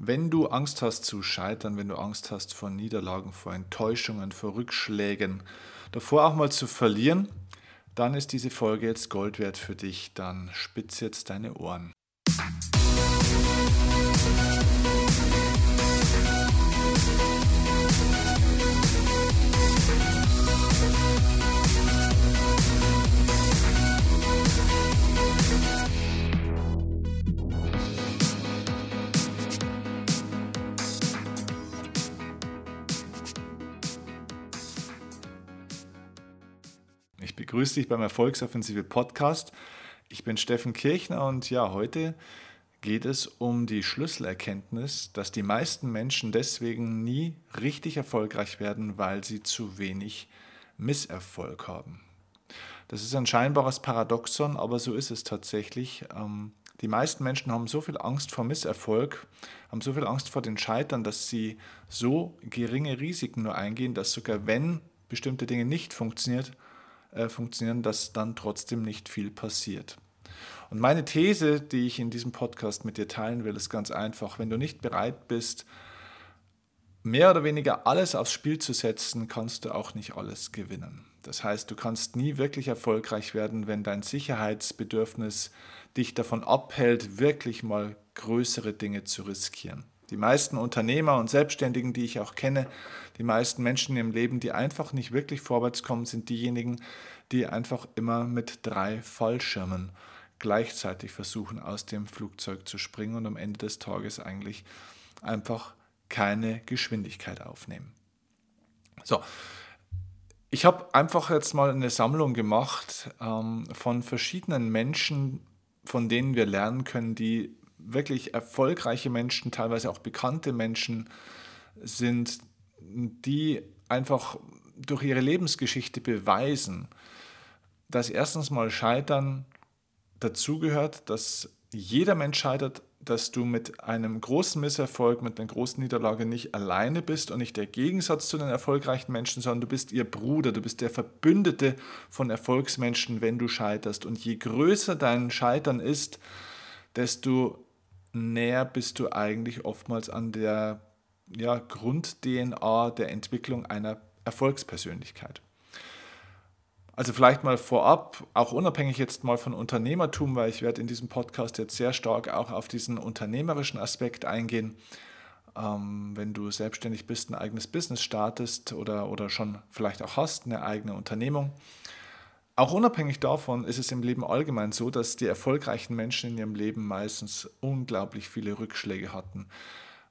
Wenn du Angst hast zu scheitern, wenn du Angst hast vor Niederlagen, vor Enttäuschungen, vor Rückschlägen, davor auch mal zu verlieren, dann ist diese Folge jetzt Gold wert für dich. Dann spitz jetzt deine Ohren. Begrüße dich beim Erfolgsoffensive Podcast. Ich bin Steffen Kirchner und ja, heute geht es um die Schlüsselerkenntnis, dass die meisten Menschen deswegen nie richtig erfolgreich werden, weil sie zu wenig Misserfolg haben. Das ist ein scheinbares Paradoxon, aber so ist es tatsächlich. Ähm, die meisten Menschen haben so viel Angst vor Misserfolg, haben so viel Angst vor den Scheitern, dass sie so geringe Risiken nur eingehen, dass sogar wenn bestimmte Dinge nicht funktioniert, äh, funktionieren, dass dann trotzdem nicht viel passiert. Und meine These, die ich in diesem Podcast mit dir teilen will, ist ganz einfach. Wenn du nicht bereit bist, mehr oder weniger alles aufs Spiel zu setzen, kannst du auch nicht alles gewinnen. Das heißt, du kannst nie wirklich erfolgreich werden, wenn dein Sicherheitsbedürfnis dich davon abhält, wirklich mal größere Dinge zu riskieren. Die meisten Unternehmer und Selbstständigen, die ich auch kenne, die meisten Menschen im Leben, die einfach nicht wirklich vorwärts kommen, sind diejenigen, die einfach immer mit drei Fallschirmen gleichzeitig versuchen, aus dem Flugzeug zu springen und am Ende des Tages eigentlich einfach keine Geschwindigkeit aufnehmen. So, ich habe einfach jetzt mal eine Sammlung gemacht ähm, von verschiedenen Menschen, von denen wir lernen können, die wirklich erfolgreiche Menschen, teilweise auch bekannte Menschen sind, die einfach durch ihre Lebensgeschichte beweisen, dass erstens mal Scheitern dazugehört, dass jeder Mensch scheitert, dass du mit einem großen Misserfolg, mit einer großen Niederlage nicht alleine bist und nicht der Gegensatz zu den erfolgreichen Menschen, sondern du bist ihr Bruder, du bist der Verbündete von Erfolgsmenschen, wenn du scheiterst. Und je größer dein Scheitern ist, desto näher bist du eigentlich oftmals an der ja, Grund-DNA der Entwicklung einer Erfolgspersönlichkeit. Also vielleicht mal vorab, auch unabhängig jetzt mal von Unternehmertum, weil ich werde in diesem Podcast jetzt sehr stark auch auf diesen unternehmerischen Aspekt eingehen. Ähm, wenn du selbstständig bist, ein eigenes Business startest oder, oder schon vielleicht auch hast, eine eigene Unternehmung, auch unabhängig davon ist es im Leben allgemein so, dass die erfolgreichen Menschen in ihrem Leben meistens unglaublich viele Rückschläge hatten.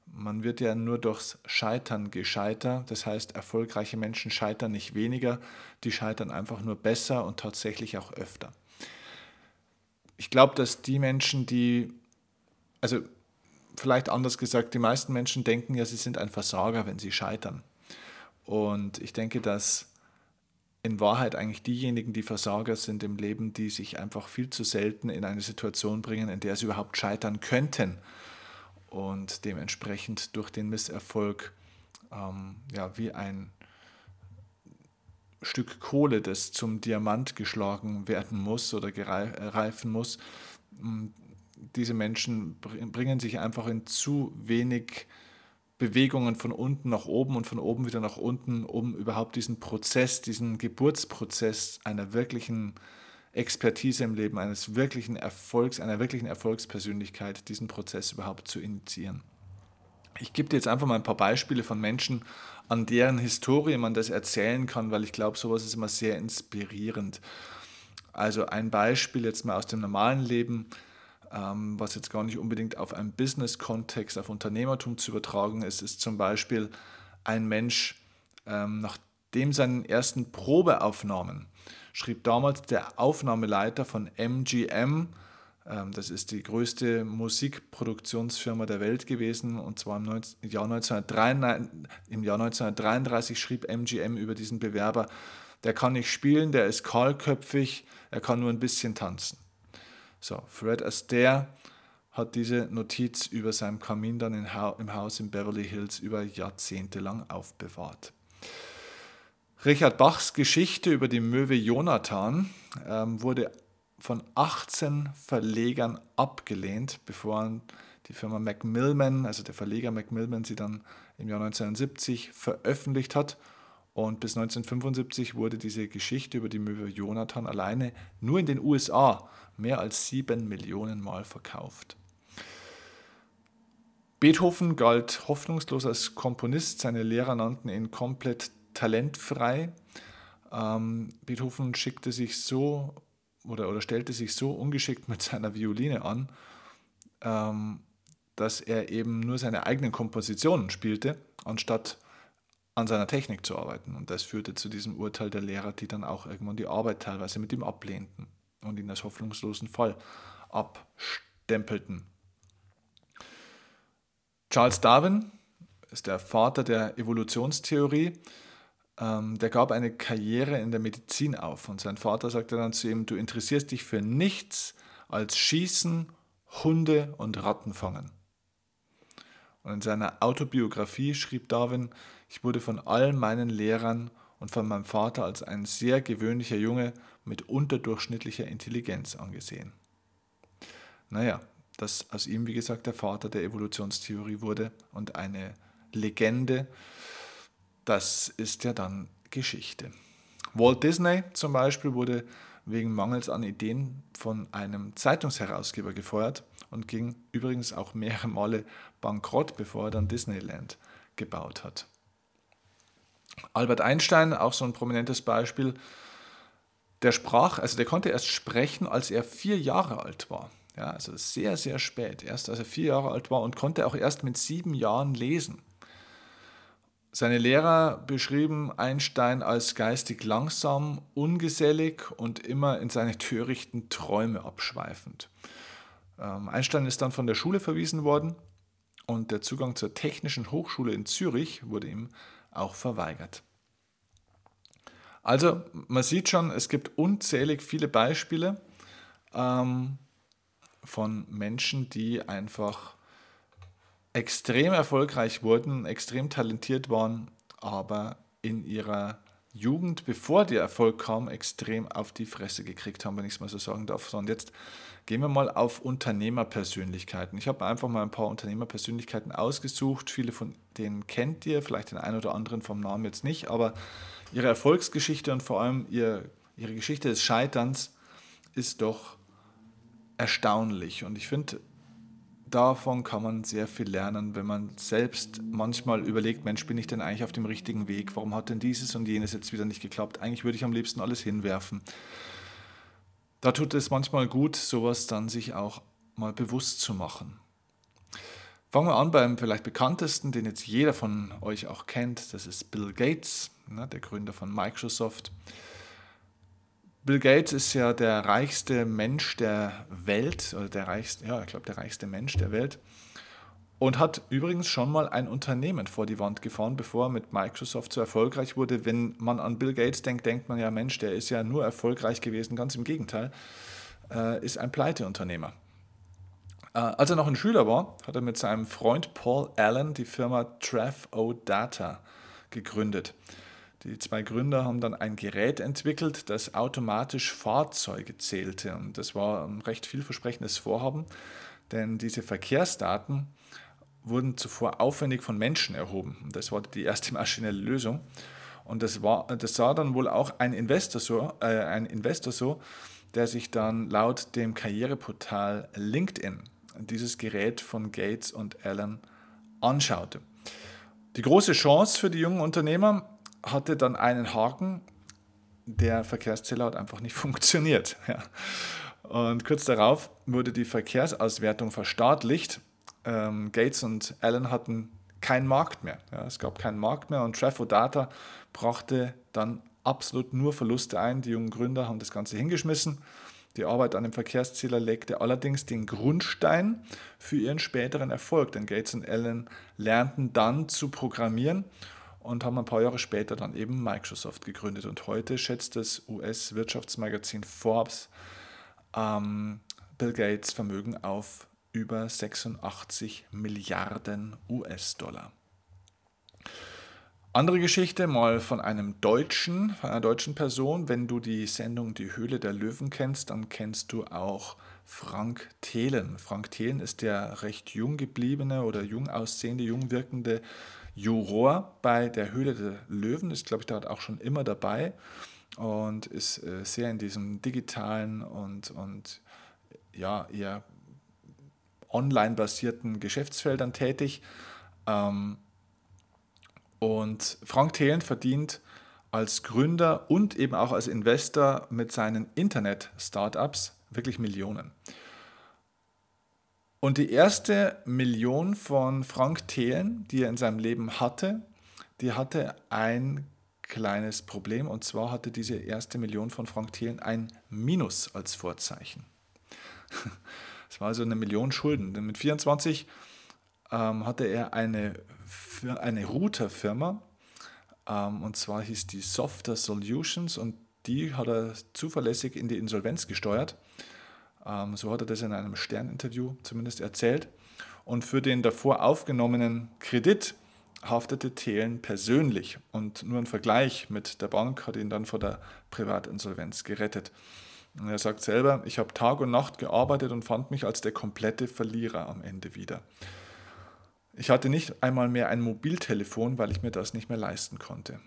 Man wird ja nur durchs Scheitern gescheiter. Das heißt, erfolgreiche Menschen scheitern nicht weniger, die scheitern einfach nur besser und tatsächlich auch öfter. Ich glaube, dass die Menschen, die, also vielleicht anders gesagt, die meisten Menschen denken ja, sie sind ein Versager, wenn sie scheitern. Und ich denke, dass in Wahrheit eigentlich diejenigen, die Versager sind im Leben, die sich einfach viel zu selten in eine Situation bringen, in der sie überhaupt scheitern könnten und dementsprechend durch den Misserfolg ähm, ja, wie ein Stück Kohle, das zum Diamant geschlagen werden muss oder reifen muss. Diese Menschen bringen sich einfach in zu wenig Bewegungen von unten nach oben und von oben wieder nach unten, um überhaupt diesen Prozess, diesen Geburtsprozess einer wirklichen Expertise im Leben, eines wirklichen Erfolgs, einer wirklichen Erfolgspersönlichkeit, diesen Prozess überhaupt zu initiieren. Ich gebe dir jetzt einfach mal ein paar Beispiele von Menschen, an deren Historie man das erzählen kann, weil ich glaube, sowas ist immer sehr inspirierend. Also ein Beispiel jetzt mal aus dem normalen Leben was jetzt gar nicht unbedingt auf einen Business-Kontext, auf Unternehmertum zu übertragen ist, ist zum Beispiel ein Mensch, ähm, nachdem seinen ersten Probeaufnahmen schrieb damals der Aufnahmeleiter von MGM, ähm, das ist die größte Musikproduktionsfirma der Welt gewesen, und zwar im, Jahr 1933, im Jahr 1933 schrieb MGM über diesen Bewerber, der kann nicht spielen, der ist kahlköpfig, er kann nur ein bisschen tanzen. So, Fred Astaire hat diese Notiz über seinem Kamin dann im Haus in Beverly Hills über Jahrzehnte lang aufbewahrt. Richard Bachs Geschichte über die Möwe Jonathan ähm, wurde von 18 Verlegern abgelehnt, bevor die Firma Macmillan, also der Verleger Macmillan, sie dann im Jahr 1970 veröffentlicht hat. Und bis 1975 wurde diese Geschichte über die Möwe Jonathan alleine nur in den USA mehr als sieben Millionen Mal verkauft. Beethoven galt hoffnungslos als Komponist. Seine Lehrer nannten ihn komplett talentfrei. Ähm, Beethoven schickte sich so oder, oder stellte sich so ungeschickt mit seiner Violine an, ähm, dass er eben nur seine eigenen Kompositionen spielte, anstatt an seiner Technik zu arbeiten. Und das führte zu diesem Urteil der Lehrer, die dann auch irgendwann die Arbeit teilweise mit ihm ablehnten und ihn als hoffnungslosen Fall abstempelten. Charles Darwin ist der Vater der Evolutionstheorie. Ähm, der gab eine Karriere in der Medizin auf und sein Vater sagte dann zu ihm, du interessierst dich für nichts als Schießen, Hunde und Ratten fangen. Und in seiner Autobiografie schrieb Darwin, ich wurde von allen meinen Lehrern und von meinem Vater als ein sehr gewöhnlicher Junge mit unterdurchschnittlicher Intelligenz angesehen. Naja, dass aus ihm, wie gesagt, der Vater der Evolutionstheorie wurde und eine Legende, das ist ja dann Geschichte. Walt Disney zum Beispiel wurde wegen Mangels an Ideen von einem Zeitungsherausgeber gefeuert und ging übrigens auch mehrere Male bankrott, bevor er dann Disneyland gebaut hat. Albert Einstein, auch so ein prominentes Beispiel, der sprach, also der konnte erst sprechen, als er vier Jahre alt war. Ja, also sehr, sehr spät, erst als er vier Jahre alt war und konnte auch erst mit sieben Jahren lesen. Seine Lehrer beschrieben Einstein als geistig langsam, ungesellig und immer in seine törichten Träume abschweifend. Ähm, Einstein ist dann von der Schule verwiesen worden und der Zugang zur Technischen Hochschule in Zürich wurde ihm auch verweigert. Also man sieht schon, es gibt unzählig viele Beispiele ähm, von Menschen, die einfach extrem erfolgreich wurden, extrem talentiert waren, aber in ihrer Jugend, bevor der Erfolg kam, extrem auf die Fresse gekriegt haben, wenn ich es mal so sagen darf. und jetzt gehen wir mal auf Unternehmerpersönlichkeiten. Ich habe einfach mal ein paar Unternehmerpersönlichkeiten ausgesucht. Viele von denen kennt ihr, vielleicht den einen oder anderen vom Namen jetzt nicht, aber ihre Erfolgsgeschichte und vor allem ihr, ihre Geschichte des Scheiterns ist doch erstaunlich. Und ich finde, davon kann man sehr viel lernen, wenn man selbst manchmal überlegt, Mensch, bin ich denn eigentlich auf dem richtigen Weg? Warum hat denn dieses und jenes jetzt wieder nicht geklappt? Eigentlich würde ich am liebsten alles hinwerfen. Da tut es manchmal gut, sowas dann sich auch mal bewusst zu machen. Fangen wir an beim vielleicht bekanntesten, den jetzt jeder von euch auch kennt. Das ist Bill Gates, ne, der Gründer von Microsoft. Bill Gates ist ja der reichste Mensch der Welt, oder der reichste, ja, ich glaube, der reichste Mensch der Welt. Und hat übrigens schon mal ein Unternehmen vor die Wand gefahren, bevor er mit Microsoft so erfolgreich wurde. Wenn man an Bill Gates denkt, denkt man ja, Mensch, der ist ja nur erfolgreich gewesen. Ganz im Gegenteil, äh, ist ein Pleiteunternehmer. Äh, als er noch ein Schüler war, hat er mit seinem Freund Paul Allen die Firma Trav O Data gegründet. Die zwei Gründer haben dann ein Gerät entwickelt, das automatisch Fahrzeuge zählte. Und das war ein recht vielversprechendes Vorhaben, denn diese Verkehrsdaten wurden zuvor aufwendig von Menschen erhoben. Das war die erste maschinelle Lösung. Und das, war, das sah dann wohl auch ein Investor, so, äh, ein Investor so, der sich dann laut dem Karriereportal LinkedIn dieses Gerät von Gates und Allen anschaute. Die große Chance für die jungen Unternehmer hatte dann einen Haken, der Verkehrszähler hat einfach nicht funktioniert. Ja. Und kurz darauf wurde die Verkehrsauswertung verstaatlicht. Ähm, Gates und Allen hatten keinen Markt mehr. Ja, es gab keinen Markt mehr und Trafo brachte dann absolut nur Verluste ein. Die jungen Gründer haben das Ganze hingeschmissen. Die Arbeit an dem Verkehrszähler legte allerdings den Grundstein für ihren späteren Erfolg, denn Gates und Allen lernten dann zu programmieren und haben ein paar Jahre später dann eben Microsoft gegründet. Und heute schätzt das US-Wirtschaftsmagazin Forbes ähm, Bill Gates Vermögen auf über 86 Milliarden US-Dollar. Andere Geschichte mal von einem Deutschen, von einer deutschen Person. Wenn du die Sendung Die Höhle der Löwen kennst, dann kennst du auch Frank Thelen. Frank Thelen ist der recht jung gebliebene oder jung aussehende, jung wirkende Juror bei der Höhle der Löwen. Ist, glaube ich, dort auch schon immer dabei und ist äh, sehr in diesem digitalen und, und ja, eher online basierten Geschäftsfeldern tätig. Ähm, und Frank Thelen verdient als Gründer und eben auch als Investor mit seinen Internet-Startups wirklich Millionen. Und die erste Million von Frank Thelen, die er in seinem Leben hatte, die hatte ein kleines Problem. Und zwar hatte diese erste Million von Frank Thelen ein Minus als Vorzeichen. Es war also eine Million Schulden. Denn mit 24 ähm, hatte er eine, eine Routerfirma, ähm, und zwar hieß die Software Solutions und die hat er zuverlässig in die Insolvenz gesteuert. Ähm, so hat er das in einem Sterninterview zumindest erzählt. Und für den davor aufgenommenen Kredit haftete Thelen persönlich und nur ein Vergleich mit der Bank hat ihn dann vor der Privatinsolvenz gerettet. Und er sagt selber, ich habe Tag und Nacht gearbeitet und fand mich als der komplette Verlierer am Ende wieder. Ich hatte nicht einmal mehr ein Mobiltelefon, weil ich mir das nicht mehr leisten konnte.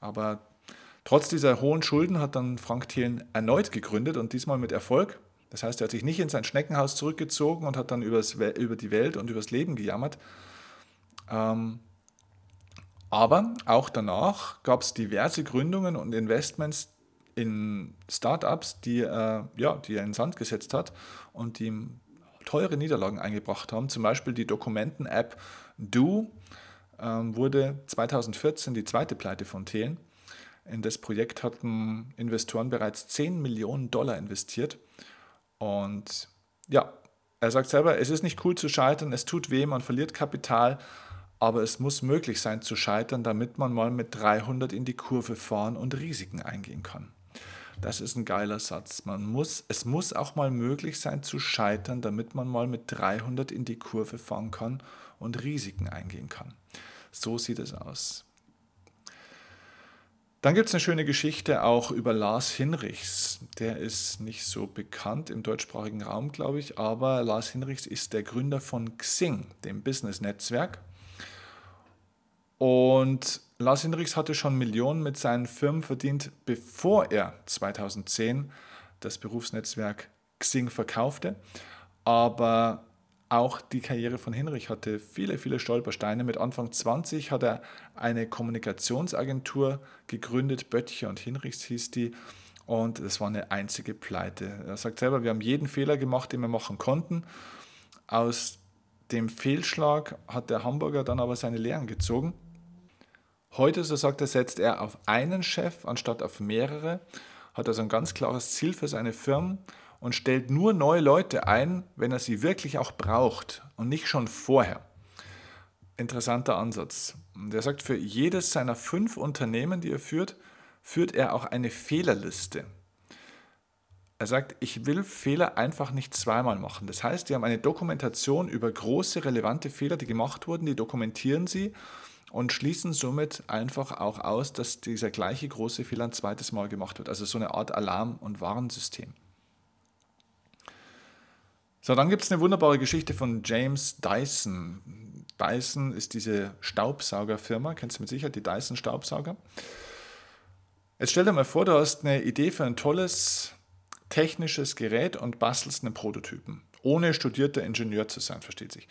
Aber trotz dieser hohen Schulden hat dann Frank Thelen erneut gegründet und diesmal mit Erfolg. Das heißt, er hat sich nicht in sein Schneckenhaus zurückgezogen und hat dann übers, über die Welt und übers Leben gejammert. Ähm, aber auch danach gab es diverse Gründungen und Investments in Startups, die, äh, ja, die er in Sand gesetzt hat und die ihm teure Niederlagen eingebracht haben. Zum Beispiel die Dokumenten-App Do ähm, wurde 2014 die zweite Pleite von Thelen. In das Projekt hatten Investoren bereits 10 Millionen Dollar investiert. Und ja, er sagt selber, es ist nicht cool zu scheitern, es tut weh, man verliert Kapital, aber es muss möglich sein zu scheitern, damit man mal mit 300 in die Kurve fahren und Risiken eingehen kann. Das ist ein geiler Satz. Man muss, es muss auch mal möglich sein zu scheitern, damit man mal mit 300 in die Kurve fahren kann und Risiken eingehen kann. So sieht es aus. Dann gibt es eine schöne Geschichte auch über Lars Hinrichs. Der ist nicht so bekannt im deutschsprachigen Raum, glaube ich, aber Lars Hinrichs ist der Gründer von Xing, dem Business-Netzwerk. Und Lars Hinrichs hatte schon Millionen mit seinen Firmen verdient, bevor er 2010 das Berufsnetzwerk Xing verkaufte. Aber auch die Karriere von Hinrich hatte viele, viele Stolpersteine. Mit Anfang 20 hat er eine Kommunikationsagentur gegründet, Böttcher und Hinrichs hieß die. Und das war eine einzige Pleite. Er sagt selber, wir haben jeden Fehler gemacht, den wir machen konnten. Aus dem Fehlschlag hat der Hamburger dann aber seine Lehren gezogen Heute, so sagt er, setzt er auf einen Chef anstatt auf mehrere, hat also ein ganz klares Ziel für seine Firmen und stellt nur neue Leute ein, wenn er sie wirklich auch braucht und nicht schon vorher. Interessanter Ansatz. Er sagt, für jedes seiner fünf Unternehmen, die er führt, führt er auch eine Fehlerliste. Er sagt, ich will Fehler einfach nicht zweimal machen. Das heißt, die haben eine Dokumentation über große, relevante Fehler, die gemacht wurden, die dokumentieren sie und schließen somit einfach auch aus, dass dieser gleiche große Fehler ein zweites Mal gemacht wird. Also so eine Art Alarm- und Warnsystem. So, dann gibt es eine wunderbare Geschichte von James Dyson. Dyson ist diese Staubsaugerfirma, kennst du mit Sicherheit die Dyson Staubsauger. Jetzt stell dir mal vor, du hast eine Idee für ein tolles technisches Gerät und bastelst einen Prototypen, ohne studierter Ingenieur zu sein, versteht sich.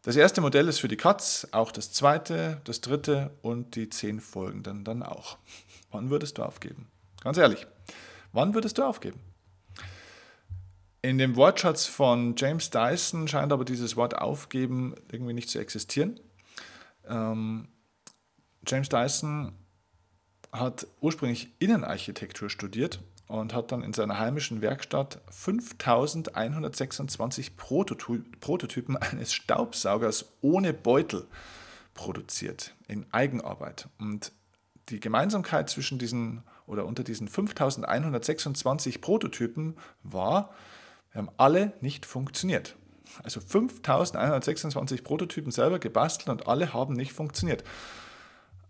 Das erste Modell ist für die Katz, auch das zweite, das dritte und die zehn folgenden dann auch. Wann würdest du aufgeben? Ganz ehrlich, wann würdest du aufgeben? In dem Wortschatz von James Dyson scheint aber dieses Wort aufgeben irgendwie nicht zu existieren. Ähm, James Dyson hat ursprünglich Innenarchitektur studiert und hat dann in seiner heimischen Werkstatt 5126 Prototypen eines Staubsaugers ohne Beutel produziert in Eigenarbeit. Und die Gemeinsamkeit zwischen diesen oder unter diesen 5126 Prototypen war, haben alle nicht funktioniert. Also 5126 Prototypen selber gebastelt und alle haben nicht funktioniert.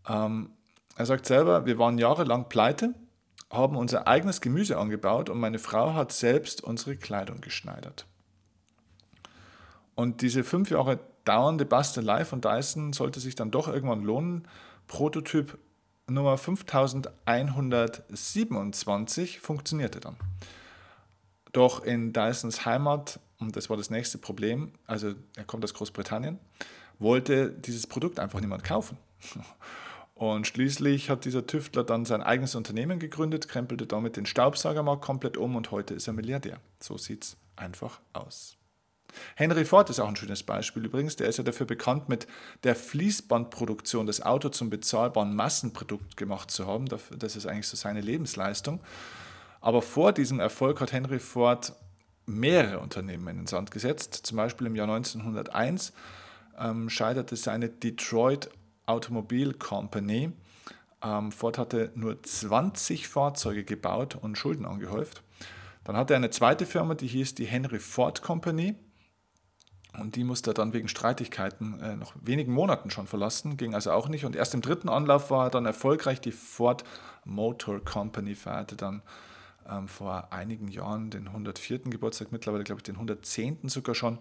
Ähm, er sagt selber, wir waren jahrelang pleite haben unser eigenes Gemüse angebaut und meine Frau hat selbst unsere Kleidung geschneidert. Und diese fünf Jahre dauernde Bastelei von Dyson sollte sich dann doch irgendwann lohnen. Prototyp Nummer 5127 funktionierte dann. Doch in Dysons Heimat, und das war das nächste Problem, also er kommt aus Großbritannien, wollte dieses Produkt einfach niemand kaufen. Und schließlich hat dieser Tüftler dann sein eigenes Unternehmen gegründet, krempelte damit den Staubsaugermarkt komplett um und heute ist er Milliardär. So sieht es einfach aus. Henry Ford ist auch ein schönes Beispiel übrigens. Der ist ja dafür bekannt, mit der Fließbandproduktion das Auto zum bezahlbaren Massenprodukt gemacht zu haben. Das ist eigentlich so seine Lebensleistung. Aber vor diesem Erfolg hat Henry Ford mehrere Unternehmen in den Sand gesetzt. Zum Beispiel im Jahr 1901 ähm, scheiterte seine Detroit Automobile Company. Ähm, Ford hatte nur 20 Fahrzeuge gebaut und Schulden angehäuft. Dann hatte er eine zweite Firma, die hieß die Henry Ford Company. Und die musste er dann wegen Streitigkeiten äh, nach wenigen Monaten schon verlassen, ging also auch nicht. Und erst im dritten Anlauf war er dann erfolgreich. Die Ford Motor Company feierte dann ähm, vor einigen Jahren den 104. Geburtstag, mittlerweile glaube ich den 110. sogar schon.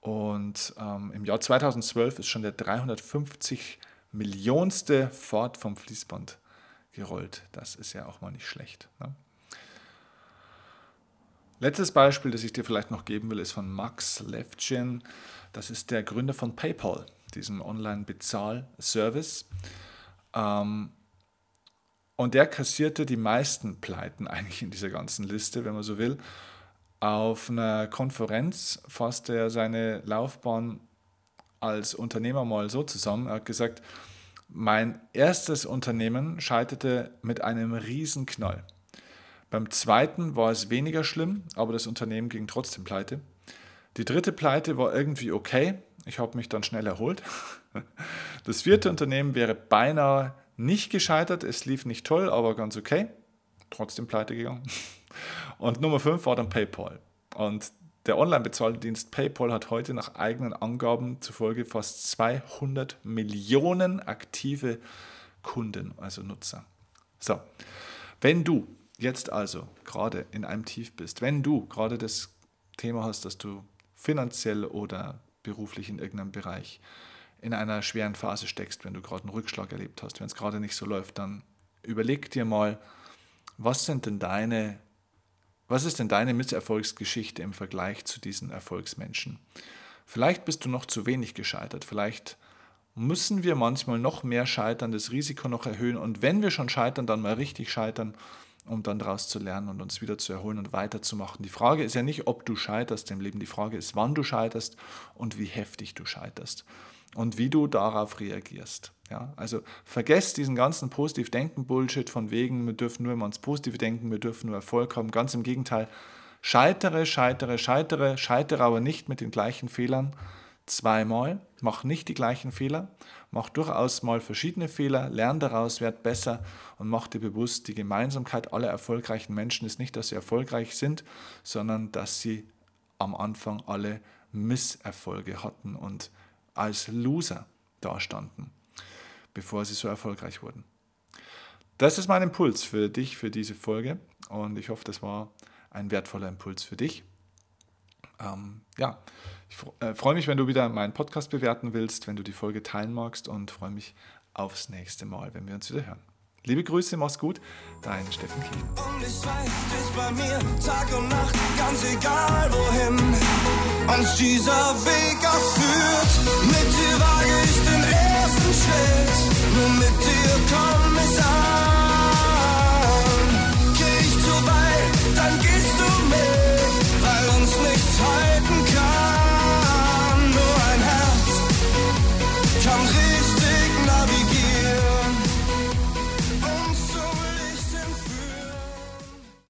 Und ähm, im Jahr 2012 ist schon der 350 Millionste Ford vom Fließband gerollt. Das ist ja auch mal nicht schlecht. Ne? Letztes Beispiel, das ich dir vielleicht noch geben will, ist von Max Levchin. Das ist der Gründer von PayPal, diesem Online-Bezahl-Service. Ähm, und der kassierte die meisten Pleiten eigentlich in dieser ganzen Liste, wenn man so will. Auf einer Konferenz fasste er seine Laufbahn als Unternehmer mal so zusammen. Er hat gesagt, mein erstes Unternehmen scheiterte mit einem Riesenknall. Beim zweiten war es weniger schlimm, aber das Unternehmen ging trotzdem pleite. Die dritte Pleite war irgendwie okay. Ich habe mich dann schnell erholt. Das vierte Unternehmen wäre beinahe nicht gescheitert. Es lief nicht toll, aber ganz okay. Trotzdem pleite gegangen. Und Nummer fünf war dann PayPal. Und der Online-Bezahldienst PayPal hat heute nach eigenen Angaben zufolge fast 200 Millionen aktive Kunden, also Nutzer. So, wenn du Jetzt also gerade in einem Tief bist, wenn du gerade das Thema hast, dass du finanziell oder beruflich in irgendeinem Bereich in einer schweren Phase steckst, wenn du gerade einen Rückschlag erlebt hast, wenn es gerade nicht so läuft, dann überleg dir mal, was sind denn deine, was ist denn deine Misserfolgsgeschichte im Vergleich zu diesen Erfolgsmenschen? Vielleicht bist du noch zu wenig gescheitert, vielleicht müssen wir manchmal noch mehr scheitern, das Risiko noch erhöhen. Und wenn wir schon scheitern, dann mal richtig scheitern um dann daraus zu lernen und uns wieder zu erholen und weiterzumachen. Die Frage ist ja nicht, ob du scheiterst im Leben, die Frage ist, wann du scheiterst und wie heftig du scheiterst und wie du darauf reagierst. Ja, also vergesst diesen ganzen Positiv-Denken-Bullshit von wegen, wir dürfen nur immer ans Positive denken, wir dürfen nur Erfolg haben. Ganz im Gegenteil, scheitere, scheitere, scheitere, scheitere aber nicht mit den gleichen Fehlern, zweimal, mach nicht die gleichen Fehler, mach durchaus mal verschiedene Fehler, lern daraus, werd besser und mach dir bewusst, die Gemeinsamkeit aller erfolgreichen Menschen ist nicht, dass sie erfolgreich sind, sondern dass sie am Anfang alle Misserfolge hatten und als Loser dastanden, bevor sie so erfolgreich wurden. Das ist mein Impuls für dich, für diese Folge und ich hoffe, das war ein wertvoller Impuls für dich ähm, ja, ich äh, freue mich, wenn du wieder meinen Podcast bewerten willst, wenn du die Folge teilen magst und freue mich aufs nächste Mal, wenn wir uns wieder hören. Liebe Grüße, mach's gut, dein Steffen Kiel. Und ich weiß, du bist bei mir Tag und Nacht, ganz egal wohin uns dieser Weg auch führt. Mit dir wage ich den ersten Schritt, nur mit dir komm ich an.